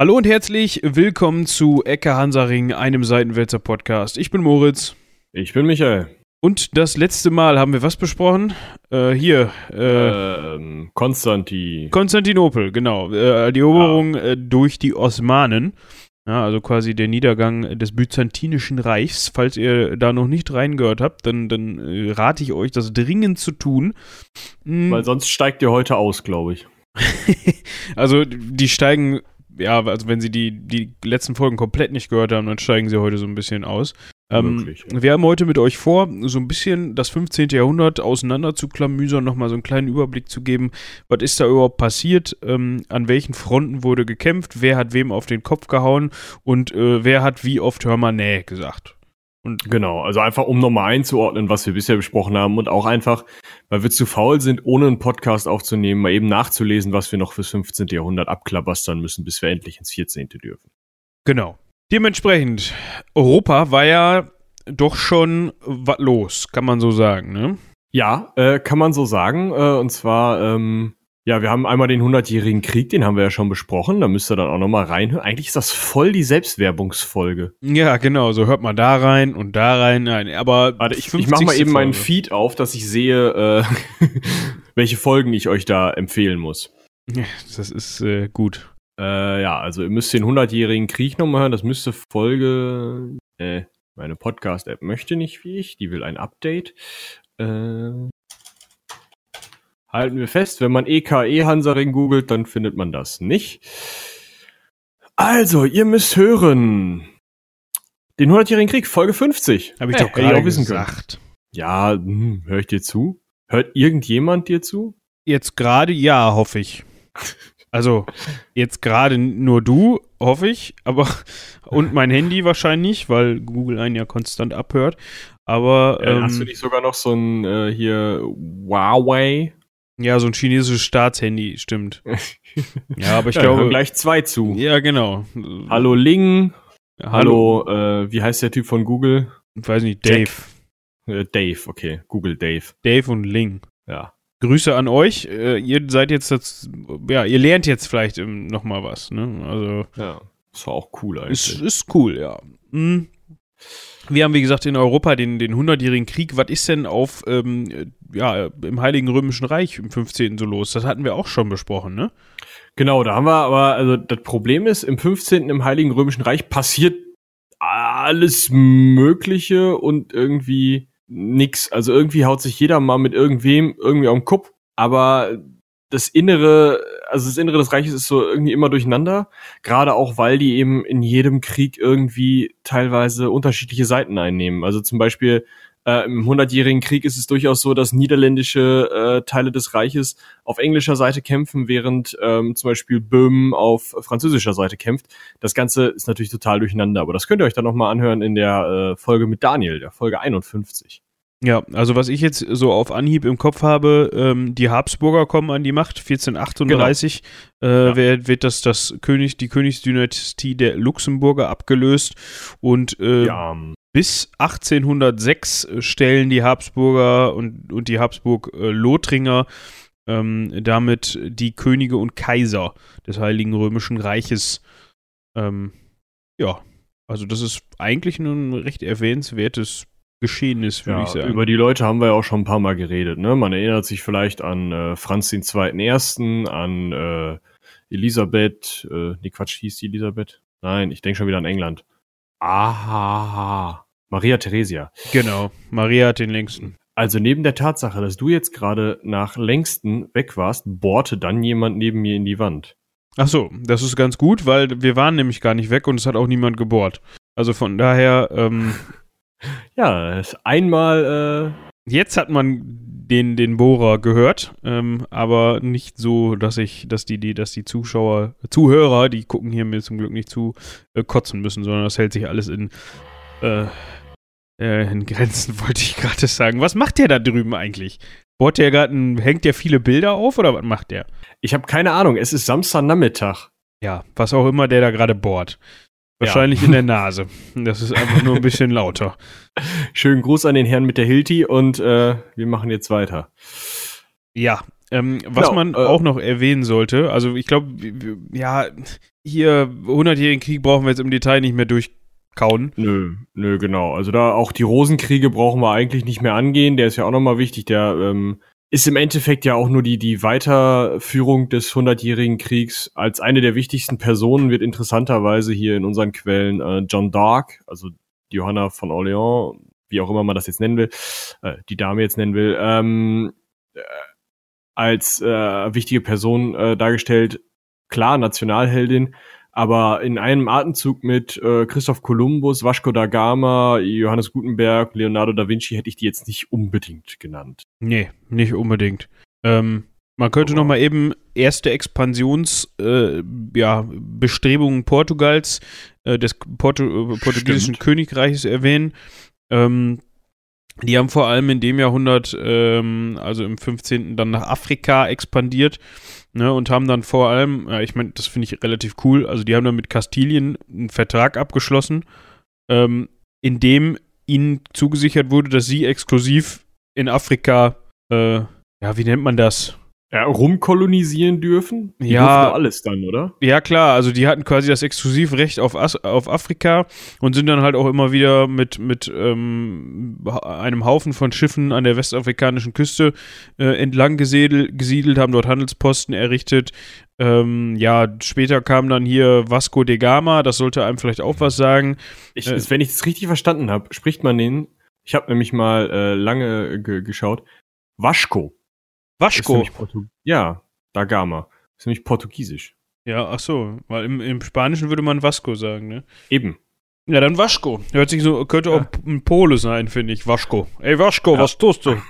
Hallo und herzlich willkommen zu Ecke Hansaring, einem Seitenwälzer Podcast. Ich bin Moritz. Ich bin Michael. Und das letzte Mal haben wir was besprochen? Äh, hier. Äh, ähm, Konstantin. Konstantinopel, genau. Äh, die Eroberung ah. durch die Osmanen. Ja, also quasi der Niedergang des Byzantinischen Reichs. Falls ihr da noch nicht reingehört habt, dann, dann äh, rate ich euch, das dringend zu tun. Hm. Weil sonst steigt ihr heute aus, glaube ich. also die steigen, ja, also wenn sie die, die letzten Folgen komplett nicht gehört haben, dann steigen sie heute so ein bisschen aus. Ähm, ja. Wir haben heute mit euch vor, so ein bisschen das 15. Jahrhundert auseinander zu klamüsern, nochmal so einen kleinen Überblick zu geben, was ist da überhaupt passiert, ähm, an welchen Fronten wurde gekämpft, wer hat wem auf den Kopf gehauen und äh, wer hat wie oft Hör mal nee gesagt. Und genau, also einfach um nochmal einzuordnen, was wir bisher besprochen haben und auch einfach, weil wir zu faul sind, ohne einen Podcast aufzunehmen, mal eben nachzulesen, was wir noch fürs 15. Jahrhundert abklabastern müssen, bis wir endlich ins 14. dürfen. Genau. Dementsprechend, Europa war ja doch schon was los, kann man so sagen, ne? Ja, äh, kann man so sagen. Äh, und zwar, ähm, ja, wir haben einmal den 100-jährigen Krieg, den haben wir ja schon besprochen. Da müsst ihr dann auch nochmal reinhören. Eigentlich ist das voll die Selbstwerbungsfolge. Ja, genau. So hört man da rein und da rein. Nein, aber. Warte, ich, ich mach mal eben Folge. meinen Feed auf, dass ich sehe, äh, welche Folgen ich euch da empfehlen muss. Ja, das ist äh, gut. Äh, ja, also ihr müsst den 100-jährigen Krieg nochmal hören. Das müsste Folge. Äh, meine Podcast-App möchte nicht wie ich. Die will ein Update. Äh, halten wir fest, wenn man EKE Hansaring googelt, dann findet man das nicht. Also, ihr müsst hören. Den 100-jährigen Krieg, Folge 50. Habe ich hey, doch gerade gesagt. Können. Ja, hm, höre ich dir zu? Hört irgendjemand dir zu? Jetzt gerade ja, hoffe ich. Also jetzt gerade nur du, hoffe ich, aber und mein Handy wahrscheinlich, weil Google einen ja konstant abhört. Aber ja, ähm, hast du nicht sogar noch so ein äh, hier Huawei? Ja, so ein chinesisches Staatshandy, stimmt. ja, aber ich ja, glaube gleich zwei zu. Ja, genau. Hallo Ling. hallo, hallo äh, wie heißt der Typ von Google? Ich weiß nicht, Dave. Äh, Dave, okay, Google Dave. Dave und Ling. Ja. Grüße an euch. Äh, ihr seid jetzt, das, ja, ihr lernt jetzt vielleicht ähm, noch mal was. Ne? Also ja, das war auch cool eigentlich. Ist, ist cool, ja. Mhm. Wir haben, wie gesagt, in Europa den, den 100-jährigen Krieg. Was ist denn auf, ähm, ja, im Heiligen Römischen Reich im 15. so los? Das hatten wir auch schon besprochen, ne? Genau, da haben wir aber, also das Problem ist, im 15. im Heiligen Römischen Reich passiert alles Mögliche und irgendwie nix. Also irgendwie haut sich jeder mal mit irgendwem irgendwie den Kopf, aber das Innere, also das Innere des Reiches ist so irgendwie immer durcheinander, gerade auch, weil die eben in jedem Krieg irgendwie teilweise unterschiedliche Seiten einnehmen. Also zum Beispiel äh, im Hundertjährigen Krieg ist es durchaus so, dass niederländische äh, Teile des Reiches auf englischer Seite kämpfen, während ähm, zum Beispiel Böhmen auf französischer Seite kämpft. Das Ganze ist natürlich total durcheinander, aber das könnt ihr euch dann nochmal anhören in der äh, Folge mit Daniel, der Folge 51. Ja, also was ich jetzt so auf Anhieb im Kopf habe, ähm, die Habsburger kommen an die Macht, 1438 genau. äh, ja. wird, wird das, das König, die Königsdynastie der Luxemburger abgelöst und äh, ja. bis 1806 stellen die Habsburger und, und die Habsburg-Lothringer äh, ähm, damit die Könige und Kaiser des Heiligen Römischen Reiches. Ähm, ja, also das ist eigentlich ein recht erwähnenswertes geschehen ist, würde ja, ich sagen. Über die Leute haben wir ja auch schon ein paar Mal geredet. Ne? Man erinnert sich vielleicht an äh, Franz II. I., an äh, Elisabeth, äh, nee, Quatsch, hieß die Elisabeth? Nein, ich denke schon wieder an England. Aha, Maria Theresia. Genau, Maria hat den längsten. Also neben der Tatsache, dass du jetzt gerade nach längsten weg warst, bohrte dann jemand neben mir in die Wand. Ach so, das ist ganz gut, weil wir waren nämlich gar nicht weg und es hat auch niemand gebohrt. Also von daher ähm, ja, einmal. Äh Jetzt hat man den, den Bohrer gehört, ähm, aber nicht so, dass ich, dass die, die, dass die Zuschauer, Zuhörer, die gucken hier mir zum Glück nicht zu, äh, kotzen müssen, sondern das hält sich alles in, äh, äh in Grenzen, wollte ich gerade sagen. Was macht der da drüben eigentlich? Bohrt der gerade, hängt der viele Bilder auf oder was macht der? Ich habe keine Ahnung. Es ist Samstagnachmittag. Ja, was auch immer der da gerade bohrt. Wahrscheinlich ja. in der Nase. Das ist einfach nur ein bisschen lauter. Schönen Gruß an den Herrn mit der Hilti und äh, wir machen jetzt weiter. Ja, Ähm, was genau, man äh, auch noch erwähnen sollte, also ich glaube, ja, hier 100-jährigen Krieg brauchen wir jetzt im Detail nicht mehr durchkauen. Nö, nö, genau. Also da auch die Rosenkriege brauchen wir eigentlich nicht mehr angehen. Der ist ja auch nochmal wichtig. Der ähm, ist im Endeffekt ja auch nur die, die Weiterführung des Hundertjährigen Kriegs. Als eine der wichtigsten Personen wird interessanterweise hier in unseren Quellen äh, John Dark, also Johanna von Orléans, wie auch immer man das jetzt nennen will, äh, die Dame jetzt nennen will, ähm, äh, als äh, wichtige Person äh, dargestellt. Klar, Nationalheldin, aber in einem Atemzug mit äh, Christoph Kolumbus, Vasco da Gama, Johannes Gutenberg, Leonardo da Vinci hätte ich die jetzt nicht unbedingt genannt. Nee, nicht unbedingt. Ähm, man könnte oh. noch mal eben erste Expansionsbestrebungen äh, ja, Portugals, äh, des Portu portugiesischen Stimmt. Königreiches erwähnen. Ähm, die haben vor allem in dem Jahrhundert, ähm, also im 15. dann nach Afrika expandiert ne, und haben dann vor allem, ja, ich meine, das finde ich relativ cool, also die haben dann mit Kastilien einen Vertrag abgeschlossen, ähm, in dem ihnen zugesichert wurde, dass sie exklusiv in Afrika, äh, ja, wie nennt man das? Ja, rumkolonisieren dürfen? Die ja. alles dann, oder? Ja, klar. Also die hatten quasi das Exklusivrecht auf, As auf Afrika und sind dann halt auch immer wieder mit, mit ähm, einem Haufen von Schiffen an der westafrikanischen Küste äh, entlang gesiedelt, gesiedelt, haben dort Handelsposten errichtet. Ähm, ja, später kam dann hier Vasco de Gama, das sollte einem vielleicht auch was sagen. Ich, äh, wenn ich das richtig verstanden habe, spricht man den, ich habe nämlich mal äh, lange geschaut, Vasco. Waschko. Ja, da Gama. Ist nämlich portugiesisch. Ja, ach so, weil im, im Spanischen würde man Vasco sagen, ne? Eben. Ja, dann Waschko. Hört sich so, könnte auch ein Pole sein, finde ich. Waschko. Ey, Waschko, ja. was tust du?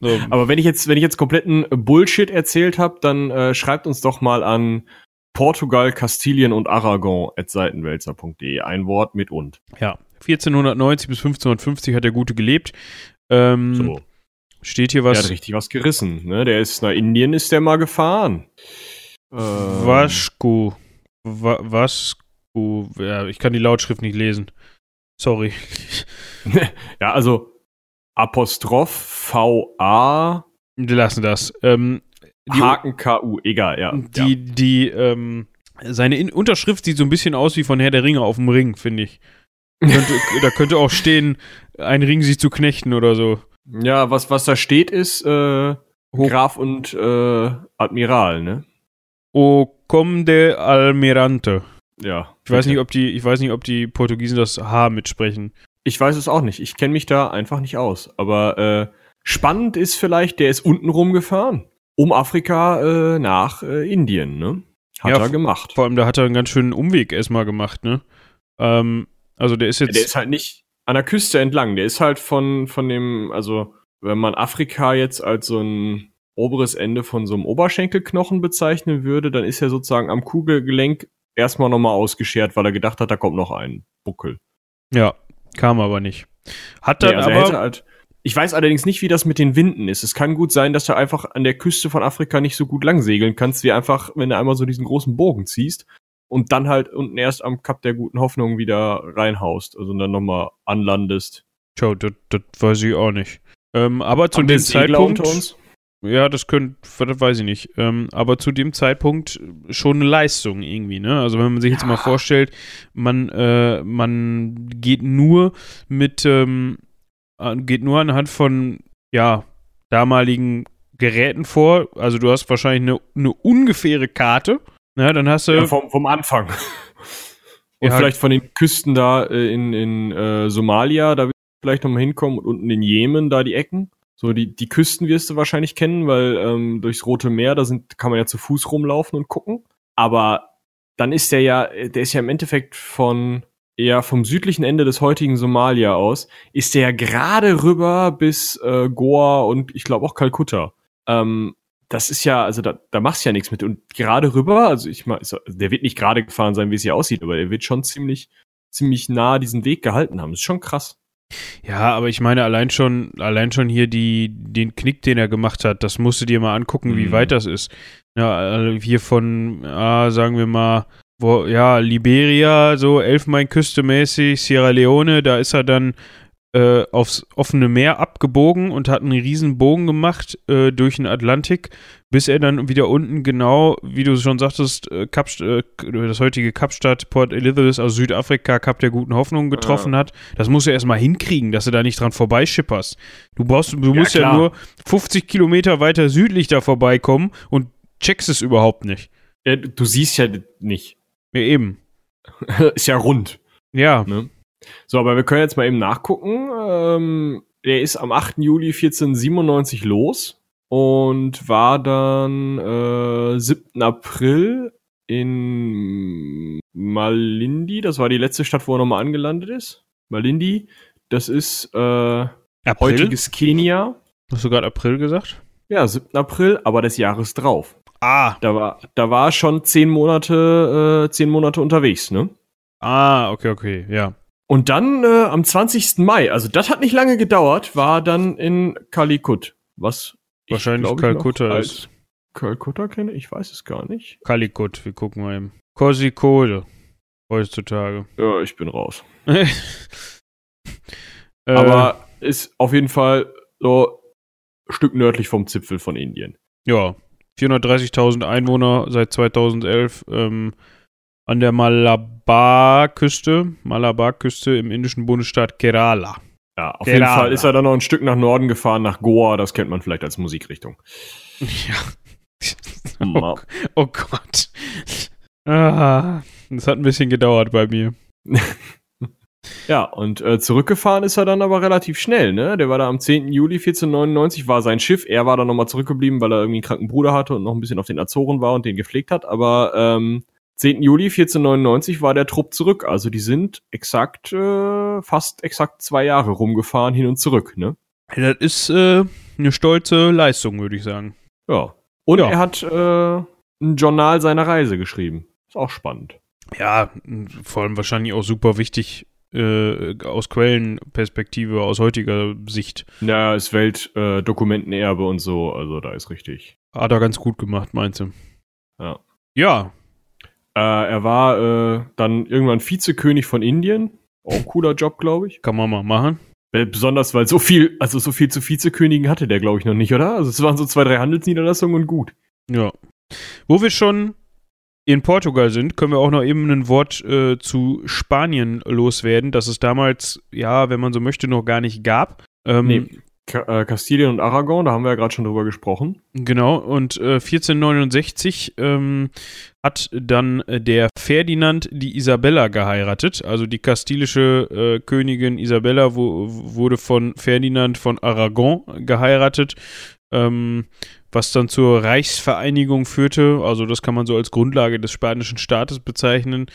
So. Aber wenn ich jetzt, wenn ich jetzt kompletten Bullshit erzählt habe, dann äh, schreibt uns doch mal an Portugal, Kastilien und Aragon at seitenwälzer.de. Ein Wort mit und. Ja, 1490 bis 1550 hat der Gute gelebt. Ähm, so. Steht hier was? Der hat richtig was gerissen. Ne? Der ist nach Indien, ist der mal gefahren. Ähm. Waschku. Wa Waschku. Ja, ich kann die Lautschrift nicht lesen. Sorry. ja, also Apostroph V-A. Wir lassen das. Ähm, Haken K-U, egal, ja. Die, ja. die, ähm, seine In Unterschrift sieht so ein bisschen aus wie von Herr der Ringe auf dem Ring, finde ich. Könnte, da könnte auch stehen, ein Ring sich zu knechten oder so. Ja, was, was da steht, ist äh, Graf und äh, Admiral, ne? O Comde Almirante. Ja. Ich weiß nicht, ob die, ich weiß nicht, ob die Portugiesen das H mitsprechen. Ich weiß es auch nicht. Ich kenne mich da einfach nicht aus. Aber äh, spannend ist vielleicht, der ist unten rumgefahren. Um Afrika äh, nach äh, Indien, ne? Hat ja, er gemacht. Vor allem, da hat er einen ganz schönen Umweg erstmal gemacht, ne? Ähm, also der ist jetzt. Ja, der ist halt nicht, an der Küste entlang. Der ist halt von, von dem, also wenn man Afrika jetzt als so ein oberes Ende von so einem Oberschenkelknochen bezeichnen würde, dann ist er sozusagen am Kugelgelenk erstmal nochmal ausgeschert, weil er gedacht hat, da kommt noch ein Buckel. Ja, kam aber nicht. Hat dann nee, also aber halt, ich weiß allerdings nicht, wie das mit den Winden ist. Es kann gut sein, dass du einfach an der Küste von Afrika nicht so gut lang segeln kannst, wie einfach, wenn du einmal so diesen großen Bogen ziehst und dann halt unten erst am Kap der guten Hoffnung wieder reinhaust, also dann nochmal anlandest. Tja, das, das weiß ich auch nicht. Ähm, aber zu Haben dem Zeitpunkt. Ja, das könnte, das weiß ich nicht. Ähm, aber zu dem Zeitpunkt schon eine Leistung irgendwie, ne? Also wenn man sich ja. jetzt mal vorstellt, man, äh, man geht nur mit, ähm, geht nur anhand von, ja, damaligen Geräten vor. Also du hast wahrscheinlich eine, eine ungefähre Karte ja, dann hast du. Ja, vom, vom Anfang. Und ja, vielleicht von den Küsten da äh, in, in äh, Somalia, da wirst du vielleicht nochmal hinkommen und unten in Jemen, da die Ecken. So, die, die Küsten wirst du wahrscheinlich kennen, weil ähm, durchs Rote Meer, da sind, kann man ja zu Fuß rumlaufen und gucken. Aber dann ist der ja, der ist ja im Endeffekt von eher vom südlichen Ende des heutigen Somalia aus, ist der ja gerade rüber bis äh, Goa und ich glaube auch Kalkutta. Ähm, das ist ja, also da, da machst du ja nichts mit. Und gerade rüber, also ich mal, der wird nicht gerade gefahren sein, wie es hier aussieht, aber er wird schon ziemlich, ziemlich nah diesen Weg gehalten haben. Das ist schon krass. Ja, aber ich meine, allein schon, allein schon hier die, den Knick, den er gemacht hat, das musst du dir mal angucken, wie mhm. weit das ist. Ja, also hier von, ah, sagen wir mal, wo, ja, Liberia, so Elfmeinküste mäßig, Sierra Leone, da ist er dann äh, aufs offene Meer abgebogen und hat einen riesen Bogen gemacht äh, durch den Atlantik, bis er dann wieder unten genau, wie du schon sagtest, äh, Kapst äh, das heutige Kapstadt, Port Elizabeth, also Südafrika, Kap der guten Hoffnung getroffen ja. hat. Das musst du erstmal hinkriegen, dass du da nicht dran vorbeischipperst. Du brauchst, du ja, musst klar. ja nur 50 Kilometer weiter südlich da vorbeikommen und checkst es überhaupt nicht. Ja, du siehst ja nicht. Ja, eben. Ist ja rund. Ja. Ne? So, aber wir können jetzt mal eben nachgucken. Ähm, der ist am 8. Juli 1497 los und war dann äh, 7. April in Malindi. Das war die letzte Stadt, wo er nochmal angelandet ist. Malindi. Das ist äh, heutiges Kenia. Hast du gerade April gesagt? Ja, 7. April, aber des Jahres drauf. Ah. Da war, da war schon zehn Monate, äh, zehn Monate unterwegs, ne? Ah, okay, okay, ja. Und dann äh, am 20. Mai, also das hat nicht lange gedauert, war dann in Kalikut. Was wahrscheinlich Kalkutta ist. Kalkutta kenne ich, weiß es gar nicht. Kalikut, wir gucken mal eben. Kosikode heutzutage. Ja, ich bin raus. äh, Aber ist auf jeden Fall so ein Stück nördlich vom Zipfel von Indien. Ja, 430.000 Einwohner seit 2011. Ähm, an der Malabar-Küste, Malabar-Küste im indischen Bundesstaat Kerala. Ja, auf Kerala. jeden Fall ist er dann noch ein Stück nach Norden gefahren, nach Goa, das kennt man vielleicht als Musikrichtung. Ja. Oh, oh Gott. Ah, das hat ein bisschen gedauert bei mir. ja, und äh, zurückgefahren ist er dann aber relativ schnell, ne? Der war da am 10. Juli 1499, war sein Schiff. Er war dann nochmal zurückgeblieben, weil er irgendwie einen kranken Bruder hatte und noch ein bisschen auf den Azoren war und den gepflegt hat. Aber ähm, 10. Juli 1499 war der Trupp zurück. Also die sind exakt, äh, fast exakt zwei Jahre rumgefahren, hin und zurück, ne? Das ist äh, eine stolze Leistung, würde ich sagen. Ja. Und ja. er hat äh, ein Journal seiner Reise geschrieben. Ist auch spannend. Ja, vor allem wahrscheinlich auch super wichtig äh, aus Quellenperspektive, aus heutiger Sicht. Ja, ist Weltdokumentenerbe äh, und so, also da ist richtig. Hat er ganz gut gemacht, meinst du? Ja. Ja, äh, er war äh, dann irgendwann Vizekönig von Indien. Auch ein cooler Job, glaube ich. Kann man mal machen. Besonders, weil so viel, also so viel zu Vizekönigen hatte der, glaube ich, noch nicht, oder? Also es waren so zwei, drei Handelsniederlassungen und gut. Ja. Wo wir schon in Portugal sind, können wir auch noch eben ein Wort äh, zu Spanien loswerden, das es damals, ja, wenn man so möchte, noch gar nicht gab. Ähm, nee. Äh, Kastilien und Aragon, da haben wir ja gerade schon drüber gesprochen. Genau, und äh, 1469 ähm, hat dann äh, der Ferdinand die Isabella geheiratet. Also die kastilische äh, Königin Isabella wo, wurde von Ferdinand von Aragon geheiratet. Ähm, was dann zur Reichsvereinigung führte. Also das kann man so als Grundlage des spanischen Staates bezeichnen.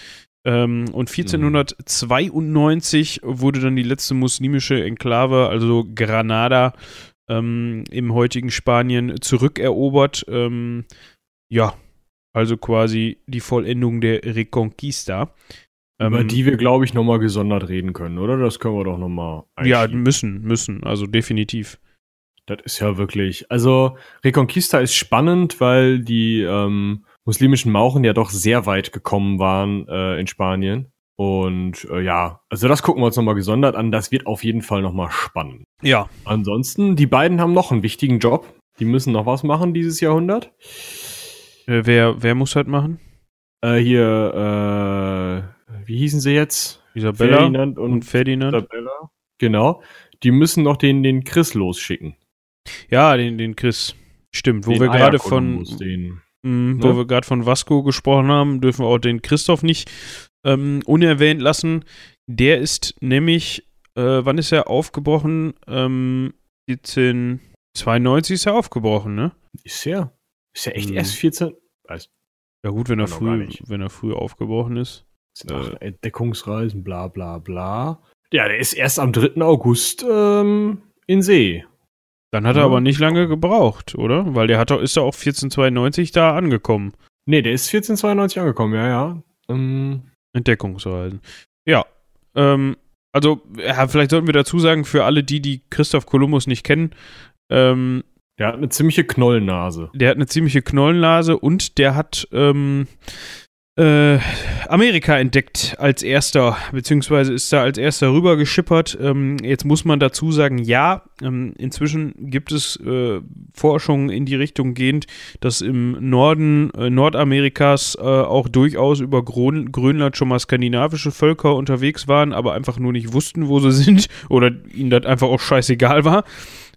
Ähm, und 1492 mhm. wurde dann die letzte muslimische Enklave, also Granada, ähm, im heutigen Spanien zurückerobert. Ähm, ja, also quasi die Vollendung der Reconquista. Über ähm, die wir, glaube ich, nochmal gesondert reden können, oder? Das können wir doch nochmal. Ja, müssen, müssen, also definitiv. Das ist ja wirklich. Also, Reconquista ist spannend, weil die ähm, muslimischen Mauren ja doch sehr weit gekommen waren äh, in Spanien. Und äh, ja, also das gucken wir uns nochmal gesondert an. Das wird auf jeden Fall nochmal spannend. Ja. Ansonsten, die beiden haben noch einen wichtigen Job. Die müssen noch was machen dieses Jahrhundert. Äh, wer, wer muss das machen? Äh, hier, äh, wie hießen sie jetzt? Isabella Ferdinand und, und Ferdinand. Isabella. Genau. Die müssen noch den, den Chris losschicken. Ja, den, den Chris. Stimmt, wo den wir gerade von. Den Mhm, ne? Wo wir gerade von Vasco gesprochen haben, dürfen wir auch den Christoph nicht ähm, unerwähnt lassen. Der ist nämlich, äh, wann ist er aufgebrochen? Ähm, 1492 ist er aufgebrochen, ne? Ist er? Ist er echt mhm. erst 14? Weiß. Ja gut, wenn er früh, wenn er früh aufgebrochen ist. Äh, Entdeckungsreisen, bla bla bla. Ja, der ist erst am 3. August ähm, in See. Dann hat er aber nicht lange gebraucht, oder? Weil der hat ist doch auch 1492 da angekommen. Nee, der ist 1492 angekommen, ja, ja. Ähm. Entdeckungsreisen. Ja. Ähm, also, ja, vielleicht sollten wir dazu sagen, für alle die, die Christoph Kolumbus nicht kennen, ähm, der hat eine ziemliche Knollennase. Der hat eine ziemliche Knollennase und der hat, ähm, äh, Amerika entdeckt als erster, beziehungsweise ist da als erster rüber geschippert. Ähm, jetzt muss man dazu sagen, ja, ähm, inzwischen gibt es äh, Forschungen in die Richtung gehend, dass im Norden äh, Nordamerikas äh, auch durchaus über Grön Grönland schon mal skandinavische Völker unterwegs waren, aber einfach nur nicht wussten, wo sie sind oder ihnen das einfach auch scheißegal war.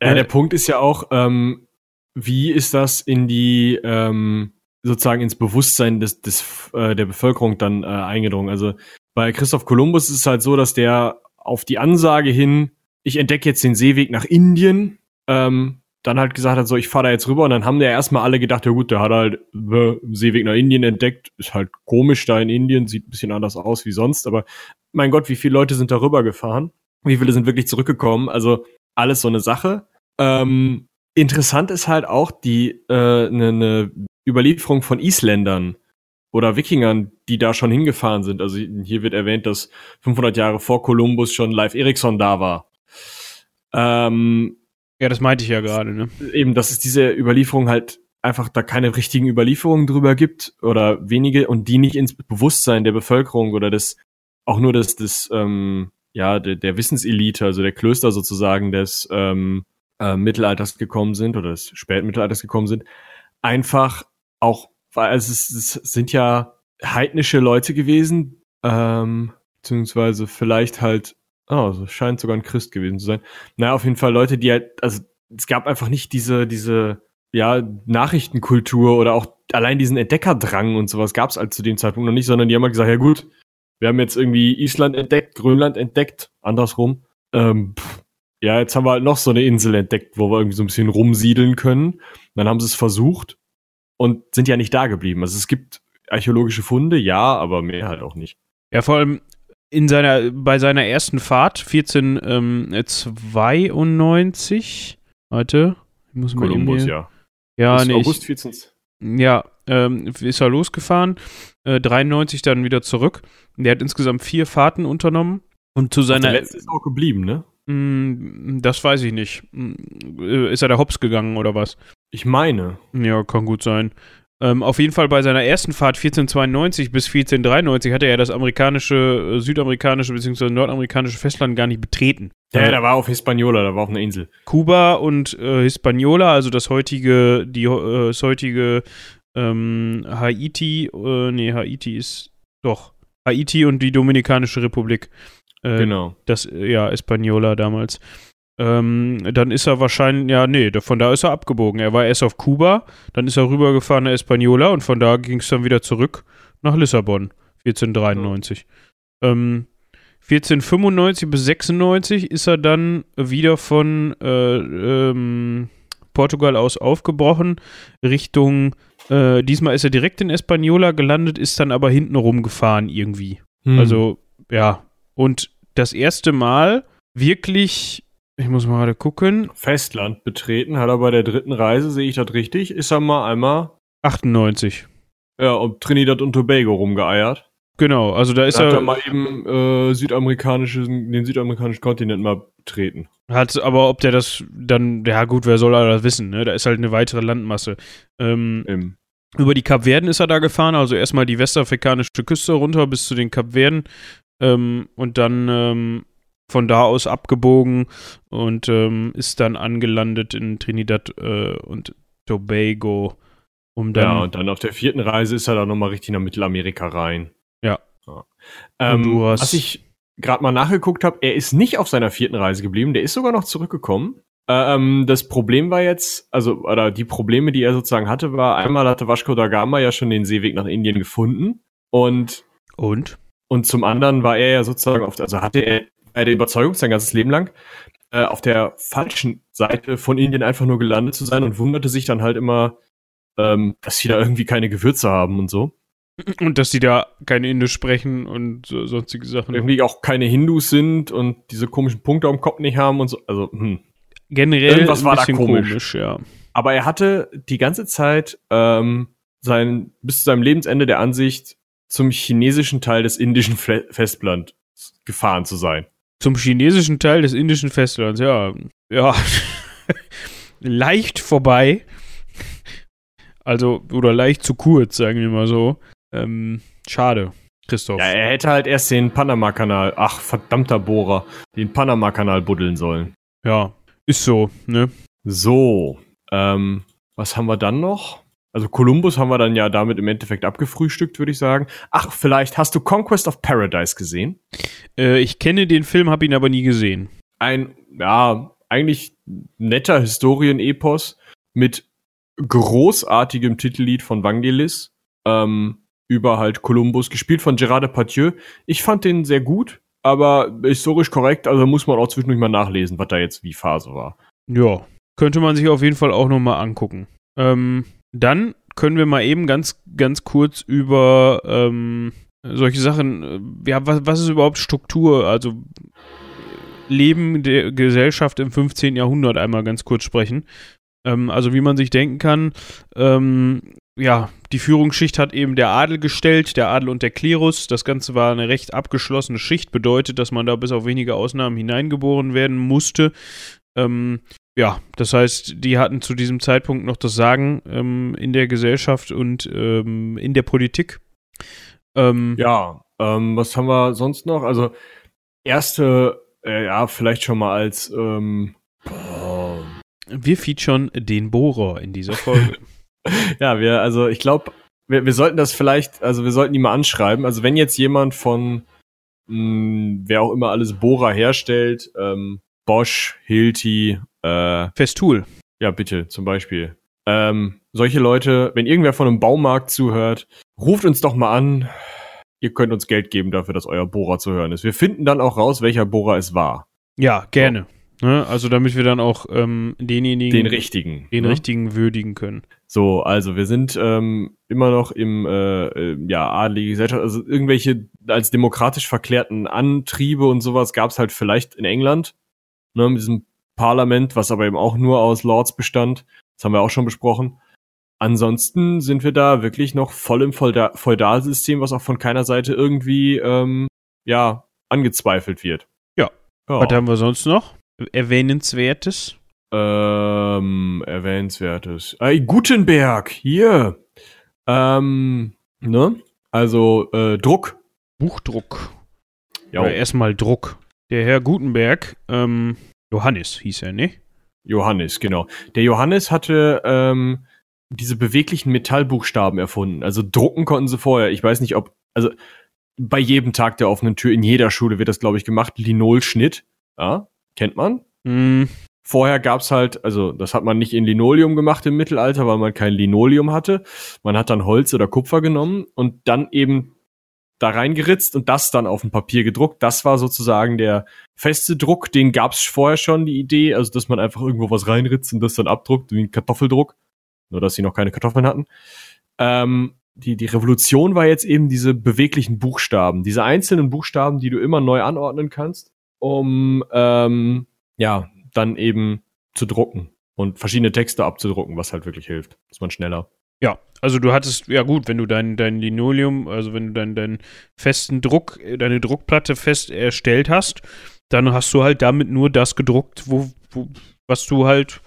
Der Punkt ist ja auch, ähm, wie ist das in die ähm sozusagen ins Bewusstsein des, des, äh, der Bevölkerung dann äh, eingedrungen. Also bei Christoph Kolumbus ist es halt so, dass der auf die Ansage hin, ich entdecke jetzt den Seeweg nach Indien, ähm, dann halt gesagt hat, so, ich fahre da jetzt rüber und dann haben ja erstmal alle gedacht, ja gut, der hat halt äh, Seeweg nach Indien entdeckt, ist halt komisch da in Indien, sieht ein bisschen anders aus wie sonst, aber mein Gott, wie viele Leute sind da rüber gefahren? Wie viele sind wirklich zurückgekommen? Also alles so eine Sache. Ähm, interessant ist halt auch die äh, ne, ne Überlieferung von Isländern oder Wikingern, die da schon hingefahren sind. Also hier wird erwähnt, dass 500 Jahre vor Kolumbus schon Live Eriksson da war. Ähm, ja, das meinte ich ja gerade. Ne? Eben, dass es diese Überlieferung halt einfach da keine richtigen Überlieferungen drüber gibt oder wenige und die nicht ins Bewusstsein der Bevölkerung oder des auch nur des des ähm, ja der, der Wissenselite, also der Klöster sozusagen des ähm, äh, Mittelalters gekommen sind oder des Spätmittelalters gekommen sind, einfach auch, weil es, es sind ja heidnische Leute gewesen, ähm, beziehungsweise vielleicht halt, oh, so scheint sogar ein Christ gewesen zu sein. Naja, auf jeden Fall Leute, die halt, also es gab einfach nicht diese, diese, ja, Nachrichtenkultur oder auch allein diesen Entdeckerdrang und sowas gab es halt zu dem Zeitpunkt noch nicht, sondern die haben halt gesagt, ja gut, wir haben jetzt irgendwie Island entdeckt, Grönland entdeckt, andersrum. Ähm, ja, jetzt haben wir halt noch so eine Insel entdeckt, wo wir irgendwie so ein bisschen rumsiedeln können. Dann haben sie es versucht und sind ja nicht da geblieben. Also es gibt archäologische Funde, ja, aber mehr halt auch nicht. Ja, vor allem in seiner, bei seiner ersten Fahrt 1492, ähm, warte, ich muss mal Kolumbus, ja. Ja, nee, August 14. Ja, ähm, ist er losgefahren, äh, 93 dann wieder zurück. Der hat insgesamt vier Fahrten unternommen und zu seiner. Der letzte ist auch geblieben, ne? Mm, das weiß ich nicht. Mm, ist er da hops gegangen oder was? Ich meine. Ja, kann gut sein. Ähm, auf jeden Fall bei seiner ersten Fahrt 1492 bis 1493 hat er ja das amerikanische, äh, südamerikanische bzw. nordamerikanische Festland gar nicht betreten. Ja, da war auf Hispaniola, da war auf einer Insel. Kuba und äh, Hispaniola, also das heutige, die, äh, das heutige ähm, Haiti, äh, nee, Haiti ist doch Haiti und die Dominikanische Republik. Äh, genau. Das, ja, Hispaniola damals. Ähm, dann ist er wahrscheinlich, ja, nee, von da ist er abgebogen. Er war erst auf Kuba, dann ist er rübergefahren nach Hispaniola und von da ging es dann wieder zurück nach Lissabon, 1493. Ja. Ähm, 1495 bis 96 ist er dann wieder von äh, ähm, Portugal aus aufgebrochen, Richtung, äh, diesmal ist er direkt in Hispaniola gelandet, ist dann aber hinten rumgefahren irgendwie. Hm. Also, ja. Und das erste Mal wirklich ich muss mal gerade gucken. Festland betreten hat er bei der dritten Reise, sehe ich das richtig? Ist er mal einmal 98. Ja, um Trinidad und Tobago rumgeeiert. Genau, also da ist da er. Hat er mal eben äh, südamerikanischen, den südamerikanischen Kontinent mal betreten. Hat, aber ob der das dann, ja gut, wer soll das wissen, ne? Da ist halt eine weitere Landmasse. Ähm, über die Kapverden ist er da gefahren, also erstmal die westafrikanische Küste runter bis zu den Kapverden ähm, und dann ähm, von da aus abgebogen und ähm, ist dann angelandet in Trinidad äh, und Tobago. Um dann ja, und dann auf der vierten Reise ist er dann nochmal richtig nach Mittelamerika rein. Ja. ja. Ähm, was ich gerade mal nachgeguckt habe, er ist nicht auf seiner vierten Reise geblieben, der ist sogar noch zurückgekommen. Ähm, das Problem war jetzt, also, oder die Probleme, die er sozusagen hatte, war, einmal hatte Vasco da Gama ja schon den Seeweg nach Indien gefunden und und? Und zum anderen war er ja sozusagen auf, also hatte er äh, der Überzeugung sein ganzes Leben lang, äh, auf der falschen Seite von Indien einfach nur gelandet zu sein und wunderte sich dann halt immer, ähm, dass sie da irgendwie keine Gewürze haben und so. Und dass sie da keine Indisch sprechen und so, sonstige Sachen. Irgendwie auch keine Hindus sind und diese komischen Punkte am Kopf nicht haben und so. Also, hm. Generell Irgendwas war da komisch. komisch. ja. Aber er hatte die ganze Zeit ähm, sein, bis zu seinem Lebensende der Ansicht, zum chinesischen Teil des indischen Festlands gefahren zu sein. Zum chinesischen Teil des indischen Festlands, ja. Ja. leicht vorbei. Also, oder leicht zu kurz, sagen wir mal so. Ähm, Schade, Christoph. Ja, er hätte halt erst den Panama-Kanal, ach verdammter Bohrer, den Panama-Kanal buddeln sollen. Ja, ist so, ne? So, ähm, was haben wir dann noch? Also Columbus haben wir dann ja damit im Endeffekt abgefrühstückt, würde ich sagen. Ach, vielleicht hast du Conquest of Paradise gesehen? Äh, ich kenne den Film, habe ihn aber nie gesehen. Ein, ja, eigentlich netter Historienepos mit großartigem Titellied von Vangelis ähm, über halt Columbus, gespielt von Gerard Depardieu. Ich fand den sehr gut, aber historisch korrekt, also muss man auch zwischendurch mal nachlesen, was da jetzt wie Phase war. Ja, könnte man sich auf jeden Fall auch nochmal angucken. Ähm, dann können wir mal eben ganz, ganz kurz über ähm, solche Sachen, äh, ja, was, was ist überhaupt Struktur, also Leben der Gesellschaft im 15. Jahrhundert einmal ganz kurz sprechen. Ähm, also wie man sich denken kann, ähm, ja, die Führungsschicht hat eben der Adel gestellt, der Adel und der Klerus. Das Ganze war eine recht abgeschlossene Schicht, bedeutet, dass man da bis auf wenige Ausnahmen hineingeboren werden musste. Ähm, ja, das heißt, die hatten zu diesem Zeitpunkt noch das Sagen ähm, in der Gesellschaft und ähm, in der Politik. Ähm, ja, ähm, was haben wir sonst noch? Also, erste, äh, ja, vielleicht schon mal als. Ähm, wir featuren den Bohrer in dieser Folge. ja, wir, also ich glaube, wir, wir sollten das vielleicht, also wir sollten die mal anschreiben. Also, wenn jetzt jemand von mh, hm, wer auch immer alles Bohrer herstellt, ähm, Bosch, Hilti, äh, Festool. Ja, bitte, zum Beispiel. Ähm, solche Leute, wenn irgendwer von einem Baumarkt zuhört, ruft uns doch mal an. Ihr könnt uns Geld geben dafür, dass euer Bohrer zu hören ist. Wir finden dann auch raus, welcher Bohrer es war. Ja, gerne. So. Ne? Also damit wir dann auch ähm, denjenigen, den richtigen, den ne? richtigen würdigen können. So, also wir sind ähm, immer noch im äh, äh, ja adlige Gesellschaft, also irgendwelche als demokratisch verklärten Antriebe und sowas gab es halt vielleicht in England, ne, mit diesem Parlament, was aber eben auch nur aus Lords bestand. Das haben wir auch schon besprochen. Ansonsten sind wir da wirklich noch voll im Feudalsystem, was auch von keiner Seite irgendwie ähm, ja angezweifelt wird. Ja. ja. Was haben wir sonst noch? Erwähnenswertes? Ähm, erwähnenswertes. Äh, Gutenberg, hier. Ähm, ne? Also, äh, Druck. Buchdruck. Ja. Erstmal Druck. Der Herr Gutenberg, ähm, Johannes hieß er, ne? Johannes, genau. Der Johannes hatte ähm, diese beweglichen Metallbuchstaben erfunden. Also drucken konnten sie vorher. Ich weiß nicht, ob, also bei jedem Tag der offenen Tür in jeder Schule wird das, glaube ich, gemacht. Linolschnitt. Ja, kennt man. Mm. Vorher gab's halt, also das hat man nicht in Linoleum gemacht da reingeritzt und das dann auf dem Papier gedruckt. Das war sozusagen der feste Druck. Den gab es vorher schon, die Idee, also dass man einfach irgendwo was reinritzt und das dann abdruckt, wie ein Kartoffeldruck. Nur, dass sie noch keine Kartoffeln hatten. Ähm, die, die Revolution war jetzt eben diese beweglichen Buchstaben, diese einzelnen Buchstaben, die du immer neu anordnen kannst, um ähm, ja dann eben zu drucken und verschiedene Texte abzudrucken, was halt wirklich hilft. Ist man schneller. Ja, also du hattest, ja gut, wenn du dein, dein Linoleum, also wenn du deinen dein festen Druck, deine Druckplatte fest erstellt hast, dann hast du halt damit nur das gedruckt, wo, wo was du halt,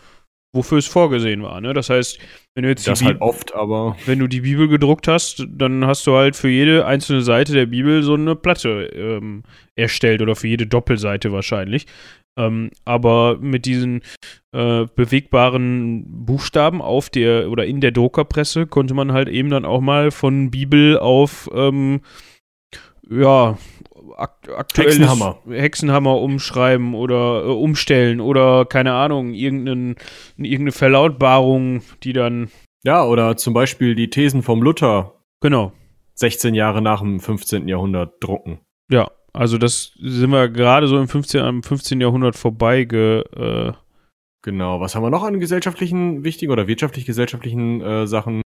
wofür es vorgesehen war. Ne? Das heißt, wenn du jetzt das halt oft, aber wenn du die Bibel gedruckt hast, dann hast du halt für jede einzelne Seite der Bibel so eine Platte ähm, erstellt oder für jede Doppelseite wahrscheinlich. Ähm, aber mit diesen äh, bewegbaren Buchstaben auf der oder in der Druckerpresse konnte man halt eben dann auch mal von Bibel auf ähm, ja akt aktuelles Hexenhammer. Hexenhammer umschreiben oder äh, umstellen oder keine Ahnung, irgendeine, irgendeine Verlautbarung, die dann. Ja, oder zum Beispiel die Thesen vom Luther. Genau. 16 Jahre nach dem 15. Jahrhundert drucken. Ja, also das sind wir gerade so im 15, am 15. Jahrhundert vorbei äh Genau, was haben wir noch an gesellschaftlichen wichtigen oder wirtschaftlich-gesellschaftlichen äh, Sachen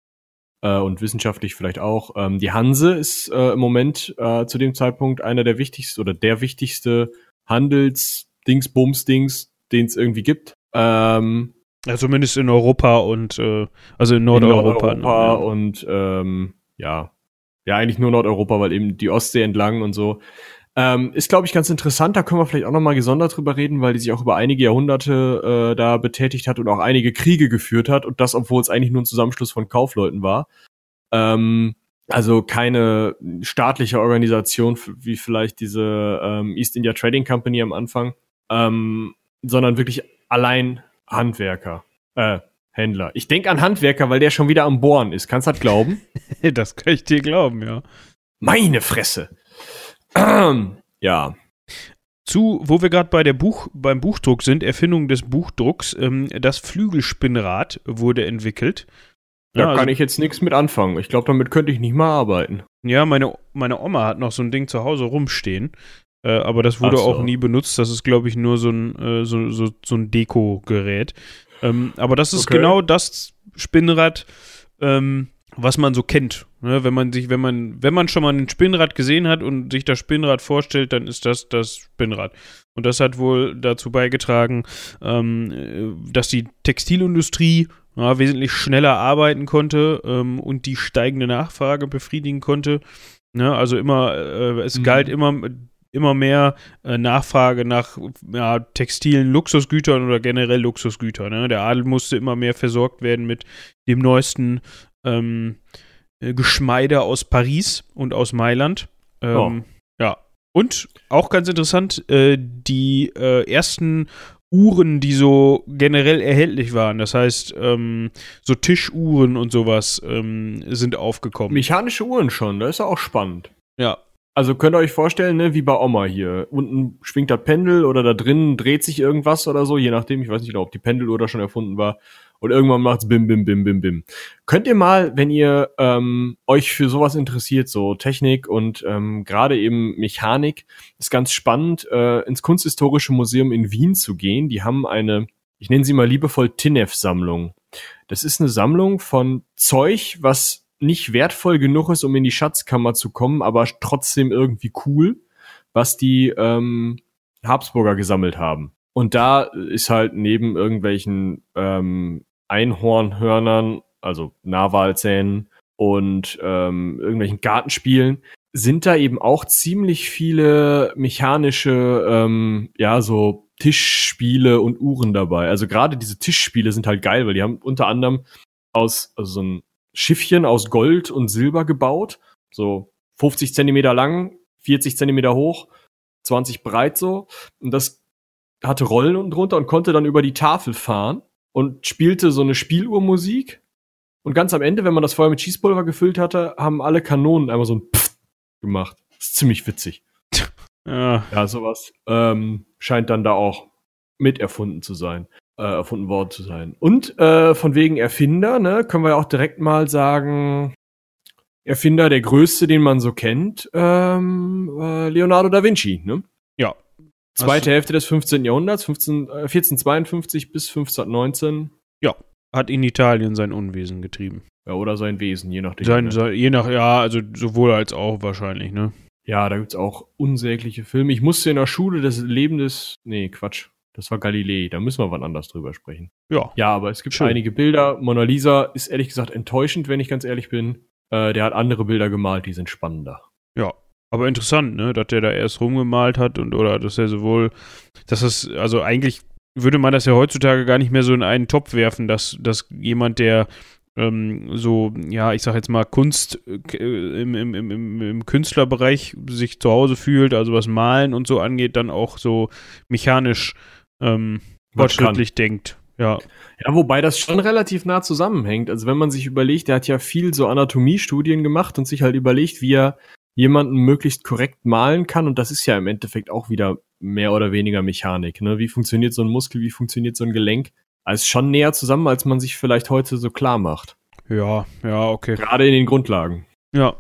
äh, und wissenschaftlich vielleicht auch? Ähm, die Hanse ist äh, im Moment äh, zu dem Zeitpunkt einer der wichtigsten oder der wichtigste Handels-Dings-Bums-Dings, den es irgendwie gibt. Ähm, ja, zumindest in Europa und äh, also in Nordeuropa. In Nordeuropa ne? und ähm, ja. Ja, eigentlich nur Nordeuropa, weil eben die Ostsee entlang und so. Ähm, ist, glaube ich, ganz interessant. Da können wir vielleicht auch nochmal gesondert drüber reden, weil die sich auch über einige Jahrhunderte äh, da betätigt hat und auch einige Kriege geführt hat. Und das, obwohl es eigentlich nur ein Zusammenschluss von Kaufleuten war. Ähm, Also keine staatliche Organisation wie vielleicht diese ähm, East India Trading Company am Anfang, ähm, sondern wirklich allein Handwerker, äh, Händler. Ich denke an Handwerker, weil der schon wieder am Bohren ist. Kannst du das glauben? das kann ich dir glauben, ja. Meine Fresse. Ja. Zu, wo wir gerade bei der Buch, beim Buchdruck sind, Erfindung des Buchdrucks, ähm, das Flügelspinnrad wurde entwickelt. Da ja, kann also, ich jetzt nichts mit anfangen. Ich glaube, damit könnte ich nicht mal arbeiten. Ja, meine, meine Oma hat noch so ein Ding zu Hause rumstehen. Äh, aber das wurde so. auch nie benutzt. Das ist, glaube ich, nur so ein, äh, so, so, so ein Deko-Gerät. Ähm, aber das ist okay. genau das Spinnrad, ähm, was man so kennt. Ne? Wenn man sich, wenn man, wenn man schon mal ein Spinnrad gesehen hat und sich das Spinnrad vorstellt, dann ist das das Spinnrad. Und das hat wohl dazu beigetragen, ähm, dass die Textilindustrie ja, wesentlich schneller arbeiten konnte ähm, und die steigende Nachfrage befriedigen konnte. Ne? Also immer, äh, es mhm. galt immer immer mehr äh, Nachfrage nach ja, textilen Luxusgütern oder generell Luxusgütern. Ne? Der Adel musste immer mehr versorgt werden mit dem neuesten ähm, äh, Geschmeide aus Paris und aus Mailand. Ähm, oh. Ja. Und auch ganz interessant, äh, die äh, ersten Uhren, die so generell erhältlich waren. Das heißt, ähm, so Tischuhren und sowas ähm, sind aufgekommen. Mechanische Uhren schon, das ist ja auch spannend. Ja. Also könnt ihr euch vorstellen, ne, wie bei Oma hier. Unten schwingt das Pendel oder da drinnen dreht sich irgendwas oder so, je nachdem. Ich weiß nicht, ob die Pendeluhr da schon erfunden war. Und irgendwann macht's bim, bim, bim, bim, bim. Könnt ihr mal, wenn ihr ähm, euch für sowas interessiert, so Technik und ähm, gerade eben Mechanik, ist ganz spannend, äh, ins Kunsthistorische Museum in Wien zu gehen. Die haben eine, ich nenne sie mal liebevoll Tinef-Sammlung. Das ist eine Sammlung von Zeug, was nicht wertvoll genug ist, um in die Schatzkammer zu kommen, aber trotzdem irgendwie cool, was die ähm, Habsburger gesammelt haben. Und da ist halt neben irgendwelchen ähm, Einhornhörnern, also Narwalzähnen und ähm, irgendwelchen Gartenspielen, sind da eben auch ziemlich viele mechanische, ähm, ja, so Tischspiele und Uhren dabei. Also gerade diese Tischspiele sind halt geil, weil die haben unter anderem aus also so ein Schiffchen aus Gold und Silber gebaut, so 50 Zentimeter lang, 40 Zentimeter hoch, 20 breit so. Und das hatte Rollen unten drunter und konnte dann über die Tafel fahren und spielte so eine Spieluhrmusik. Und ganz am Ende, wenn man das vorher mit Schießpulver gefüllt hatte, haben alle Kanonen einmal so ein Pfft gemacht. Das ist ziemlich witzig. Ja, ja sowas ähm, scheint dann da auch mit erfunden zu sein, äh, erfunden worden zu sein. Und äh, von wegen Erfinder, ne, können wir auch direkt mal sagen, Erfinder der größte, den man so kennt, ähm, äh, Leonardo da Vinci, ne? Ja, Zweite Hälfte des 15. Jahrhunderts, 15, äh, 1452 bis 1519. Ja, hat in Italien sein Unwesen getrieben. Ja, oder sein Wesen, je nachdem. Sein, ne? sein, je nach, ja, also sowohl als auch wahrscheinlich, ne? Ja, da gibt's auch unsägliche Filme. Ich musste in der Schule das Leben des, nee, Quatsch. Das war Galilei, da müssen wir wann anders drüber sprechen. Ja. Ja, aber es gibt Schön. einige Bilder. Mona Lisa ist ehrlich gesagt enttäuschend, wenn ich ganz ehrlich bin. Äh, der hat andere Bilder gemalt, die sind spannender. Ja, aber interessant, ne, dass der da erst rumgemalt hat und oder dass er sowohl, dass das, also eigentlich würde man das ja heutzutage gar nicht mehr so in einen Topf werfen, dass, dass jemand, der ähm, so, ja, ich sag jetzt mal, Kunst äh, im, im, im, im Künstlerbereich sich zu Hause fühlt, also was Malen und so angeht, dann auch so mechanisch ähm, fortschrittlich denkt. Ja. Ja, wobei das schon relativ nah zusammenhängt. Also wenn man sich überlegt, der hat ja viel so Anatomiestudien gemacht und sich halt überlegt, wie er jemanden möglichst korrekt malen kann. Und das ist ja im Endeffekt auch wieder mehr oder weniger Mechanik. Ne? Wie funktioniert so ein Muskel, wie funktioniert so ein Gelenk? Also schon näher zusammen, als man sich vielleicht heute so klar macht. Ja, ja, okay. Gerade in den Grundlagen. Ja.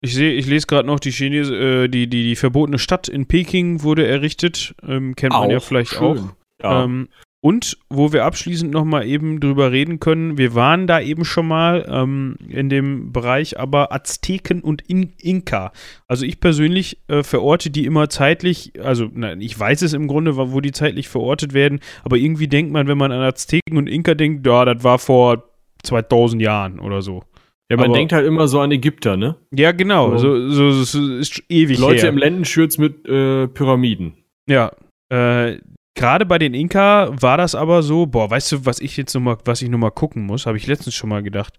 Ich sehe, ich lese gerade noch, die, Chines äh, die, die, die verbotene Stadt in Peking wurde errichtet. Ähm, kennt man auch ja vielleicht schön. auch. Ja. Ähm, und wo wir abschließend nochmal eben drüber reden können, wir waren da eben schon mal ähm, in dem Bereich, aber Azteken und In Inka. Also ich persönlich äh, verorte die immer zeitlich, also nein, ich weiß es im Grunde, wo die zeitlich verortet werden, aber irgendwie denkt man, wenn man an Azteken und Inka denkt, ja, das war vor 2000 Jahren oder so. Ja, man aber, denkt halt immer so an Ägypter, ne? Ja, genau. So, so, so, so ist ewig Leute her. im Lendenschürz mit äh, Pyramiden. Ja. Äh, Gerade bei den Inka war das aber so, boah, weißt du, was ich jetzt noch mal, was ich noch mal gucken muss, habe ich letztens schon mal gedacht.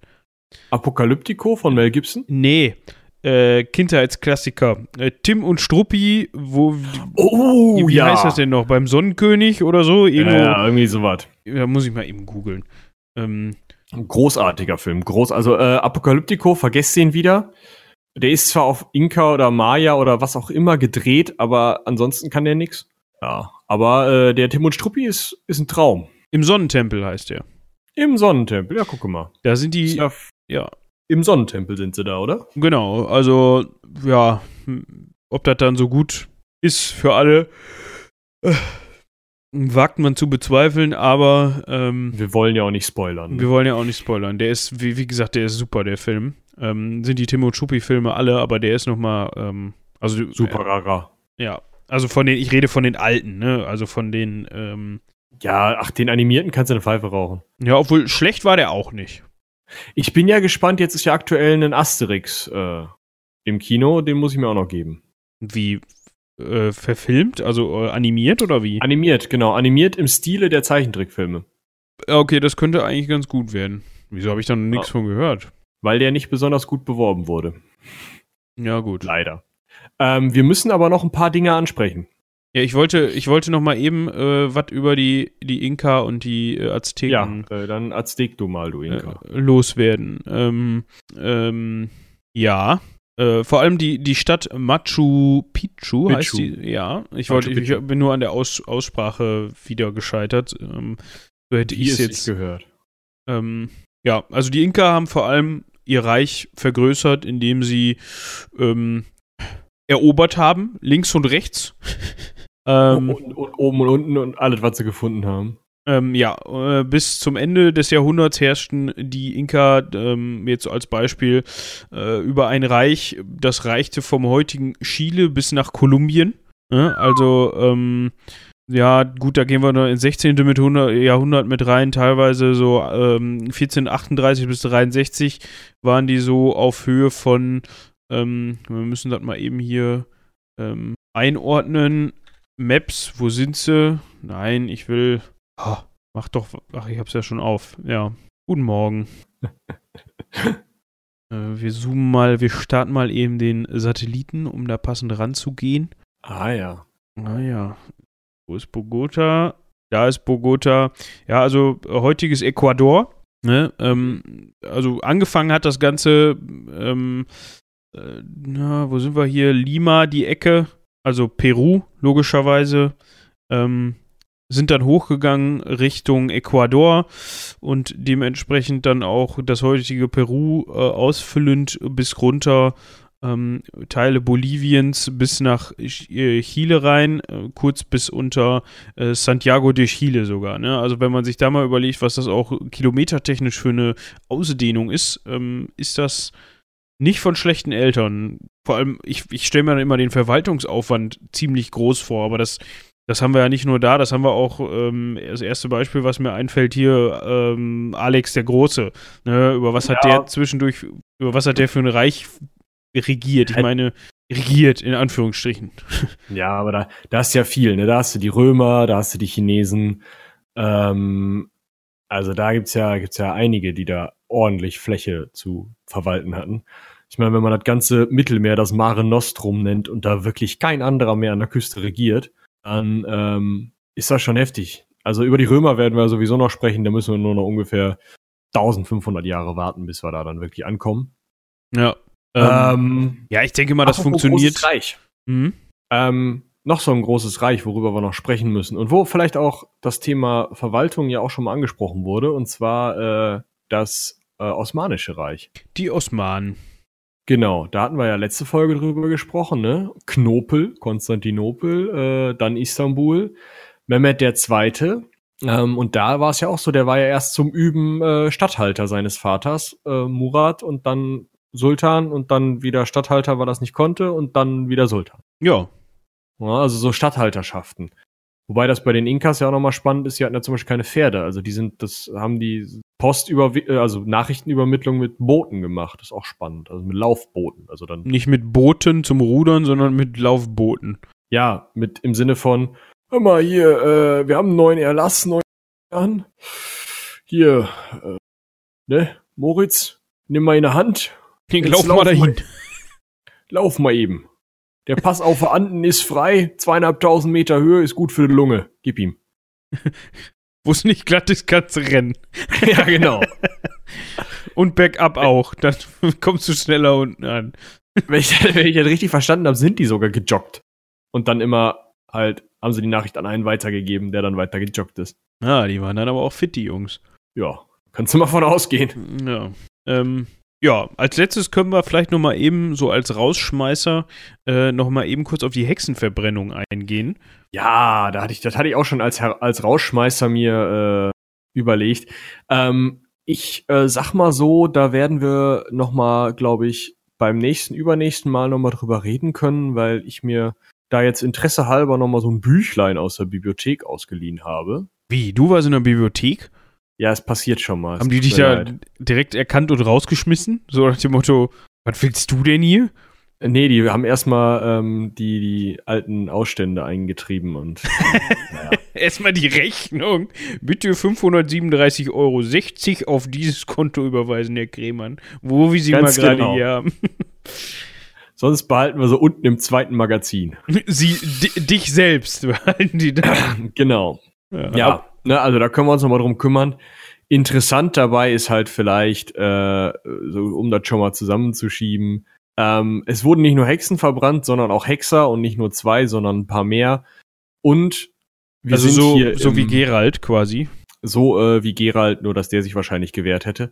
Apokalyptico von Mel Gibson? Nee. Äh, Kindheitsklassiker. Äh, Tim und Struppi, wo. Oh, wie ja. heißt das denn noch? Beim Sonnenkönig oder so? Irgendwo. Ja, ja, irgendwie sowas. Da muss ich mal eben googeln. Ähm, Ein großartiger Film. Groß, also äh, Apokalyptico, vergesst den wieder. Der ist zwar auf Inka oder Maya oder was auch immer gedreht, aber ansonsten kann der nix. Ja, aber äh, der Tim und Struppi ist, ist ein Traum. Im Sonnentempel heißt der. Im Sonnentempel, ja, gucke mal. Da sind die. Ja, Ja, Im Sonnentempel sind sie da, oder? genau. Also, ja, hm, ob das dann so gut ist für alle, äh, wagt man zu bezweifeln, aber ähm, Wir wollen ja auch nicht spoilern. ne? wir wollen ja auch nicht spoilern. Der ist, wie, wie gesagt, der ist super, der Film. Ähm, sind die Tim und Schuppi-Filme alle, aber der ist nochmal, ähm, also Super rara. Äh, ja. Also von den, ich rede von den alten, ne? Also von den, ähm, Ja, ach, den animierten kannst du eine Pfeife rauchen. ja, obwohl schlecht war der auch nicht. Ich bin ja gespannt, jetzt ist ja aktuell ein Asterix äh, im Kino, den muss ich mir auch noch geben. Wie äh, verfilmt, also äh, animiert oder wie? Animiert, genau, animiert im Stile der Zeichentrickfilme. Ja, Okay, das könnte eigentlich ganz gut werden. Wieso habe ich da nichts Ja. von gehört? Weil der nicht besonders gut beworben wurde. Ja, gut. Leider. Ähm, wir müssen aber noch ein paar Dinge ansprechen. Ja, ich wollte, ich wollte noch mal eben äh, was über die, die Inka und die äh, Azteken Ja, äh, dann Aztek du mal, du Inka. äh, loswerden. Ähm, ähm, ja. Äh, vor allem die, die Stadt Machu Picchu, heißt Picchu. die. Ja, ich, wollte, ich Picchu. bin nur an der Aus, Aussprache wieder gescheitert. Ähm, so hätte ich es jetzt. gehört. Ähm, ja, also die Inka haben vor allem ihr Reich vergrößert, indem sie ähm, erobert haben, links und rechts. ähm, und, und, oben und unten und alles, was sie gefunden haben. ähm, ja, äh, bis zum Ende des Jahrhunderts herrschten die Inka, ähm, jetzt als Beispiel, äh, über ein Reich, das reichte vom heutigen Chile bis nach Kolumbien. Ne? Also, ähm, ja, gut, da gehen wir noch ins 16. Mit 100 Jahrhundert mit rein. Teilweise so ähm, 1438 bis 63 waren die so auf Höhe von, ähm, wir müssen das mal eben hier ähm, einordnen. Maps, wo sind sie? Nein, ich will. Ah, mach doch. Ach, ich hab's ja schon auf. Ja. Guten Morgen. äh, wir zoomen mal, wir starten mal eben den Satelliten, um da passend ranzugehen. Ah ja. Naja. Wo ist Bogota? Da ist Bogota. Ja, also heutiges Ecuador. Ne? Ähm, also angefangen hat das Ganze, ähm, äh, na, wo sind wir hier? Lima, die Ecke, also Peru, logischerweise. Ähm, sind dann hochgegangen Richtung Ecuador und dementsprechend dann auch das heutige Peru äh, ausfüllend bis runter ähm, Teile Boliviens bis nach Ch- äh, Chile rein, äh, kurz bis unter äh, Santiago de Chile sogar. Ne? Also wenn man sich da mal überlegt, was das auch kilometertechnisch für eine Ausdehnung ist, ähm, ist das nicht von schlechten Eltern. Vor allem, ich, ich stelle mir dann immer den Verwaltungsaufwand ziemlich groß vor, aber das, das haben wir ja nicht nur da, das haben wir auch, ähm, das erste Beispiel, was mir einfällt hier, ähm, Alex der Große. Ne? Über was hat Ja. der zwischendurch, über was hat der für ein Reich regiert? Ich meine, regiert in Anführungsstrichen. Ja, aber da, da hast du ja viel, ne? Da hast du die Römer, da hast du die Chinesen. Ähm, also da gibt's ja, gibt's ja einige, die da ordentlich Fläche zu verwalten hatten. Ich meine, wenn man das ganze Mittelmeer das Mare Nostrum nennt und da wirklich kein anderer mehr an der Küste regiert, dann ähm, ist das schon heftig. Also über die Römer werden wir sowieso noch sprechen, da müssen wir nur noch ungefähr 1500 Jahre warten, bis wir da dann wirklich ankommen. Ja. Ähm, ja, ich denke mal, das funktioniert. großes Reich. Mhm. Ähm, noch so ein großes Reich, worüber wir noch sprechen müssen und wo vielleicht auch das Thema Verwaltung ja auch schon mal angesprochen wurde, und zwar äh, das äh, Osmanische Reich. Die Osmanen. Genau, da hatten wir ja letzte Folge drüber gesprochen, ne? Knopel, Konstantinopel, äh, dann Istanbul, Mehmed der Zweite. Ähm, und da war es ja auch so, der war ja erst zum Üben äh, Statthalter seines Vaters, äh, Murat, und dann Sultan und dann wieder Statthalter, weil das nicht konnte, und dann wieder Sultan. Ja. Ja, also so Statthalterschaften. Wobei das bei den Inkas ja auch nochmal spannend ist, die hatten ja zum Beispiel keine Pferde. Also die sind, das haben die Postüber, also Nachrichtenübermittlung mit Booten gemacht. Das ist auch spannend. Also mit Laufbooten. Also dann, Nicht mit Booten zum Rudern, sondern mit Laufbooten. ja, mit im Sinne von, hör mal hier, äh, wir haben einen neuen Erlass, neuen an. Hier, äh, ne, Moritz, nimm mal in der Hand. Lauf, lauf mal dahin. Mal, lauf mal eben. Der Pass auf Anden ist frei, zweieinhalbtausend Meter Höhe ist gut für die Lunge. Gib ihm. Wo es nicht glatt ist, kannst du rennen. ja, genau. Und Backup auch. Dann kommst du schneller unten an. Wenn ich, wenn ich das richtig verstanden habe, sind die sogar gejoggt. Und dann immer halt, haben sie die Nachricht an einen weitergegeben, der dann weiter gejoggt ist. Ah, die waren dann aber auch fit, die Jungs. Ja, kannst du mal von ausgehen. Ja. Ähm, ja, als letztes können wir vielleicht noch mal eben so als Rausschmeißer äh, noch mal eben kurz auf die Hexenverbrennung eingehen. Ja, da hatte ich, das hatte ich auch schon als, als Rausschmeißer mir äh, überlegt. Ähm, ich äh, sag mal so, da werden wir noch mal, glaube ich, beim nächsten, übernächsten Mal noch mal drüber reden können, weil ich mir da jetzt Interesse halber noch mal so ein Büchlein aus der Bibliothek ausgeliehen habe. Wie? Du warst in der Bibliothek? Ja, es passiert schon mal. Haben die dich da leid. direkt erkannt und rausgeschmissen? So nach dem Motto, was willst du denn hier? Nee, die haben erstmal ähm, die, die alten Ausstände eingetrieben und naja. erstmal die Rechnung. Bitte 537,60 Euro auf dieses Konto überweisen, Herr Kremann. Wo wir sie Ganz mal gerade genau. hier haben. Sonst behalten wir so unten im zweiten Magazin. Sie, dich selbst behalten die da. genau. Ja, ja ne, also da können wir uns nochmal drum kümmern. Interessant dabei ist halt vielleicht, äh, so, um das schon mal zusammenzuschieben, ähm, es wurden nicht nur Hexen verbrannt, sondern auch Hexer und nicht nur zwei, sondern ein paar mehr. Und wir also sind so, hier so im, wie Gerald quasi. So äh, wie Gerald, nur dass der sich wahrscheinlich gewehrt hätte.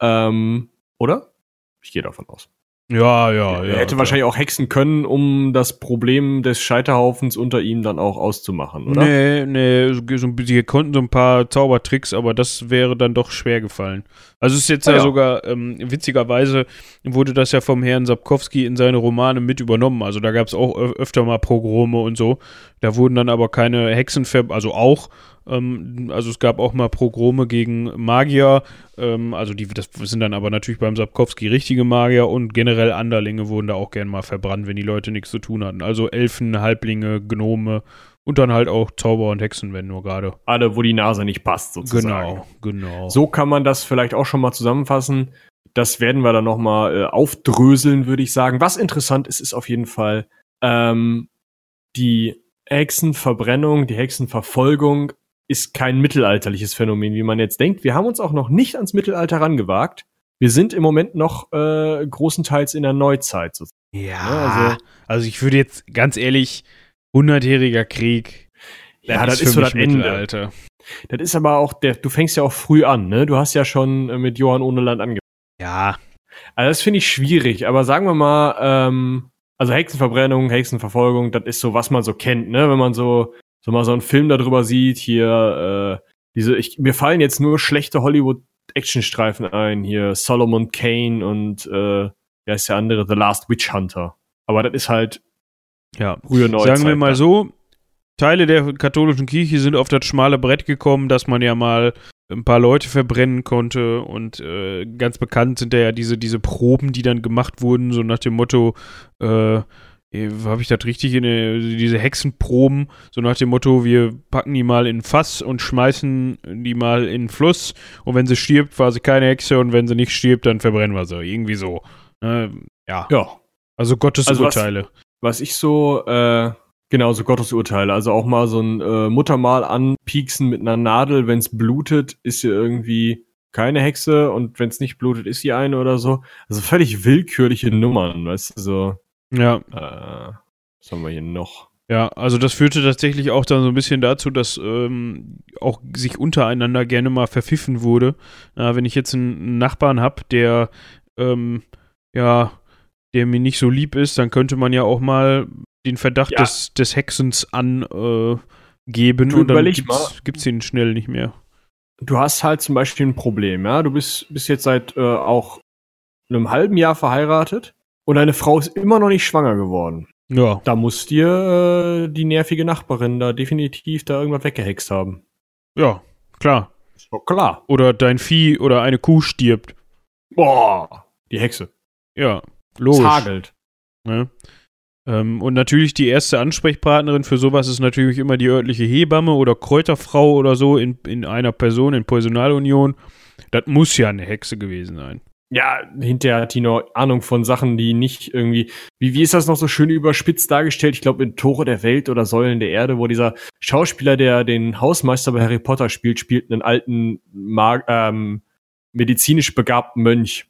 Ähm, oder? Ich gehe davon aus. Ja, ja, ja. Er hätte klar. wahrscheinlich auch hexen können, um das Problem des Scheiterhaufens unter ihm dann auch auszumachen, oder? Nee, nee, so, sie konnten so ein paar Zaubertricks, aber das wäre dann doch schwer gefallen. Also es ist jetzt ah, ja, ja, sogar, ähm, witzigerweise wurde das ja vom Herrn Sapkowski in seine Romane mit übernommen. Also da gab es auch öfter mal Pogrome und so. Da wurden dann aber keine Hexen, also auch, ähm, also es gab auch mal Progrome gegen Magier, ähm, also die, das sind dann aber natürlich beim Sapkowski richtige Magier und generell Anderlinge wurden da auch gern mal verbrannt, wenn die Leute nichts zu tun hatten. Also Elfen, Halblinge, Gnome und dann halt auch Zauber und Hexen, wenn nur gerade. Alle, wo die Nase nicht passt, sozusagen. Genau, genau. So kann man das vielleicht auch schon mal zusammenfassen. Das werden wir dann noch mal äh, aufdröseln, würde ich sagen. Was interessant ist, ist auf jeden Fall ähm, die Hexenverbrennung, die Hexenverfolgung ist kein mittelalterliches Phänomen, wie man jetzt denkt. Wir haben uns auch noch nicht ans Mittelalter rangewagt. Wir sind im Moment noch äh, großenteils in der Neuzeit. Sozusagen. Ja, also, also ich würde jetzt ganz ehrlich, hundertjähriger Krieg. Ja, das, ist so das Ende. Das ist aber auch der, du fängst ja auch früh an, ne? Du hast ja schon äh, mit Johann ohne Land angefangen. Ja. Also das finde ich schwierig, aber sagen wir mal, ähm, also Hexenverbrennung, Hexenverfolgung, das ist so, was man so kennt, ne? Wenn man so so mal so einen Film darüber sieht, hier, äh, diese, ich, mir fallen jetzt nur schlechte Hollywood-Actionstreifen ein, hier Solomon Kane und äh, wer ist der andere, The Last Witch Hunter. Aber das ist halt ja. frühe Neuzeit. Sagen wir mal so, Teile der katholischen Kirche sind auf das schmale Brett gekommen, dass man ja mal ein paar Leute verbrennen konnte und äh, ganz bekannt sind ja diese, diese Proben, die dann gemacht wurden, so nach dem Motto, äh, äh, habe ich das richtig in eine, diese Hexenproben, so nach dem Motto, wir packen die mal in Fass und schmeißen die mal in den Fluss und wenn sie stirbt, war sie keine Hexe und wenn sie nicht stirbt, dann verbrennen wir sie. Irgendwie so. Äh, ja. Ja. Also Gottesurteile. Also was, was, ich so, äh, genau, so Gottesurteile. Also auch mal so ein äh, Muttermal anpieksen mit einer Nadel, wenn es blutet, ist sie irgendwie keine Hexe und wenn es nicht blutet, ist sie eine oder so. Also völlig willkürliche Nummern, weißt du, so. Ja. Äh, was haben wir hier noch? Ja, also das führte tatsächlich auch dann so ein bisschen dazu, dass ähm, auch sich untereinander gerne mal verpfiffen wurde. Äh, wenn ich jetzt einen Nachbarn habe, der ähm, ja, der mir nicht so lieb ist, dann könnte man ja auch mal den Verdacht ja. des, des Hexens angeben äh, und dann gibt's, gibt's ihn schnell nicht mehr. Du hast halt zum Beispiel ein Problem, ja. Du bist, bist jetzt seit äh, auch einem halben Jahr verheiratet und deine Frau ist immer noch nicht schwanger geworden. Ja. Da muss dir äh, die nervige Nachbarin da definitiv da irgendwas weggehext haben. Ja, klar. Ist doch klar. Oder dein Vieh oder eine Kuh stirbt. Boah, die Hexe. Ja, logisch. Es hagelt. Ja. Ähm, und natürlich die erste Ansprechpartnerin für sowas ist natürlich immer die örtliche Hebamme oder Kräuterfrau oder so in, in einer Person, in Personalunion. Das muss ja eine Hexe gewesen sein. Ja, hinterher hat die noch Ahnung von Sachen, die nicht irgendwie. Wie, wie ist das noch so schön überspitzt dargestellt? Ich glaube, in Tore der Welt oder Säulen der Erde, wo dieser Schauspieler, der den Hausmeister bei Harry Potter spielt, spielt einen alten Mag ähm, medizinisch begabten Mönch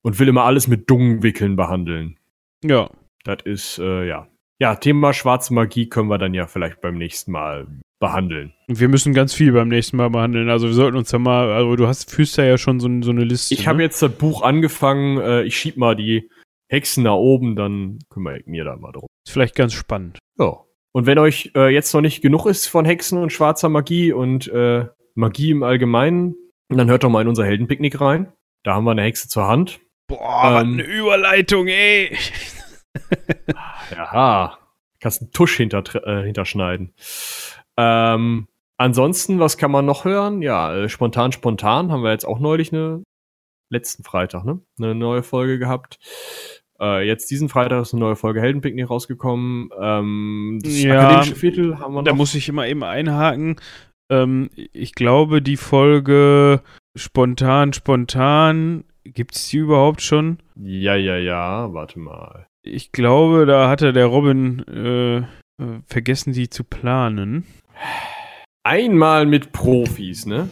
und will immer alles mit Dungenwickeln behandeln. Ja. Das ist, äh, ja. Ja, Thema schwarze Magie können wir dann ja vielleicht beim nächsten Mal behandeln. Wir müssen ganz viel beim nächsten Mal behandeln. Also wir sollten uns ja mal, also du hast, führst ja schon so, so eine Liste. Ich ne? habe jetzt das Buch angefangen, äh, ich schieb mal die Hexen nach oben, dann kümmere ich mir da mal drum. Ist vielleicht ganz spannend. Ja. Und wenn euch äh, jetzt noch nicht genug ist von Hexen und schwarzer Magie und äh, Magie im Allgemeinen, dann hört doch mal in unser Heldenpicknick rein. Da haben wir eine Hexe zur Hand. Boah, ähm, eine Überleitung, ey. ja, kannst einen Tusch hinter, äh, hinterschneiden. Ähm, ansonsten, was kann man noch hören? Ja, äh, spontan, spontan haben wir jetzt auch neulich eine letzten Freitag, ne? Eine neue Folge gehabt. Äh, jetzt diesen Freitag ist eine neue Folge Heldenpicknick rausgekommen. Ähm, das ja, akademische Viertel haben wir noch. Da muss ich immer eben einhaken. Ähm, ich glaube, die Folge spontan, spontan, gibt es die überhaupt schon? Ja, ja, ja, warte mal. Ich glaube, da hatte der Robin äh, äh vergessen, die zu planen. Einmal mit Profis, ne?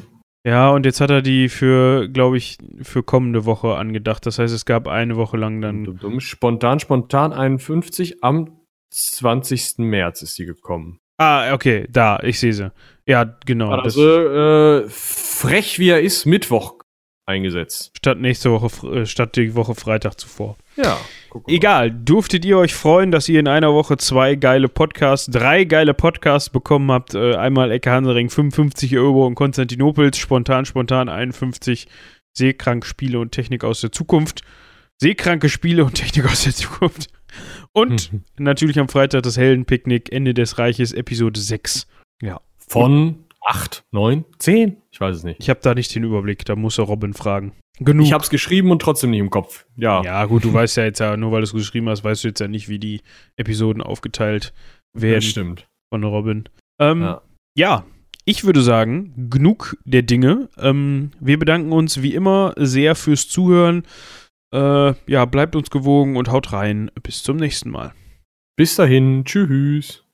Ja, und jetzt hat er die für, glaube ich, für kommende Woche angedacht. Das heißt, es gab eine Woche lang dann. Spontan, spontan 51. Am 20. März ist sie gekommen. Ah, okay, da, ich sehe sie. Ja, genau. Also, äh, frech wie er ist, Mittwoch eingesetzt. Statt nächste Woche, äh, statt die Woche Freitag zuvor. Ja. Egal, durftet ihr euch freuen, dass ihr in einer Woche zwei geile Podcasts, drei geile Podcasts bekommen habt. Äh, einmal Ecke Hansering 55 Euro in Konstantinopels, spontan, spontan 51 Seekrank Spiele und Technik aus der Zukunft. Seekranke Spiele und Technik aus der Zukunft. Und natürlich am Freitag das Heldenpicknick, Ende des Reiches, Episode 6. Ja. Von 8, 9, 10? Ich weiß es nicht. Ich habe da nicht den Überblick, da muss er Robin fragen. Genug. Ich habe es geschrieben und trotzdem nicht im Kopf. Ja. Ja, gut, du weißt ja jetzt ja, nur weil du es geschrieben hast, weißt du jetzt ja nicht, wie die Episoden aufgeteilt werden. Das stimmt. Von Robin. Ähm, ja. ja. ich würde sagen, genug der Dinge. Ähm, wir bedanken uns wie immer sehr fürs Zuhören. Äh, ja, bleibt uns gewogen und haut rein. Bis zum nächsten Mal. Bis dahin. Tschüss.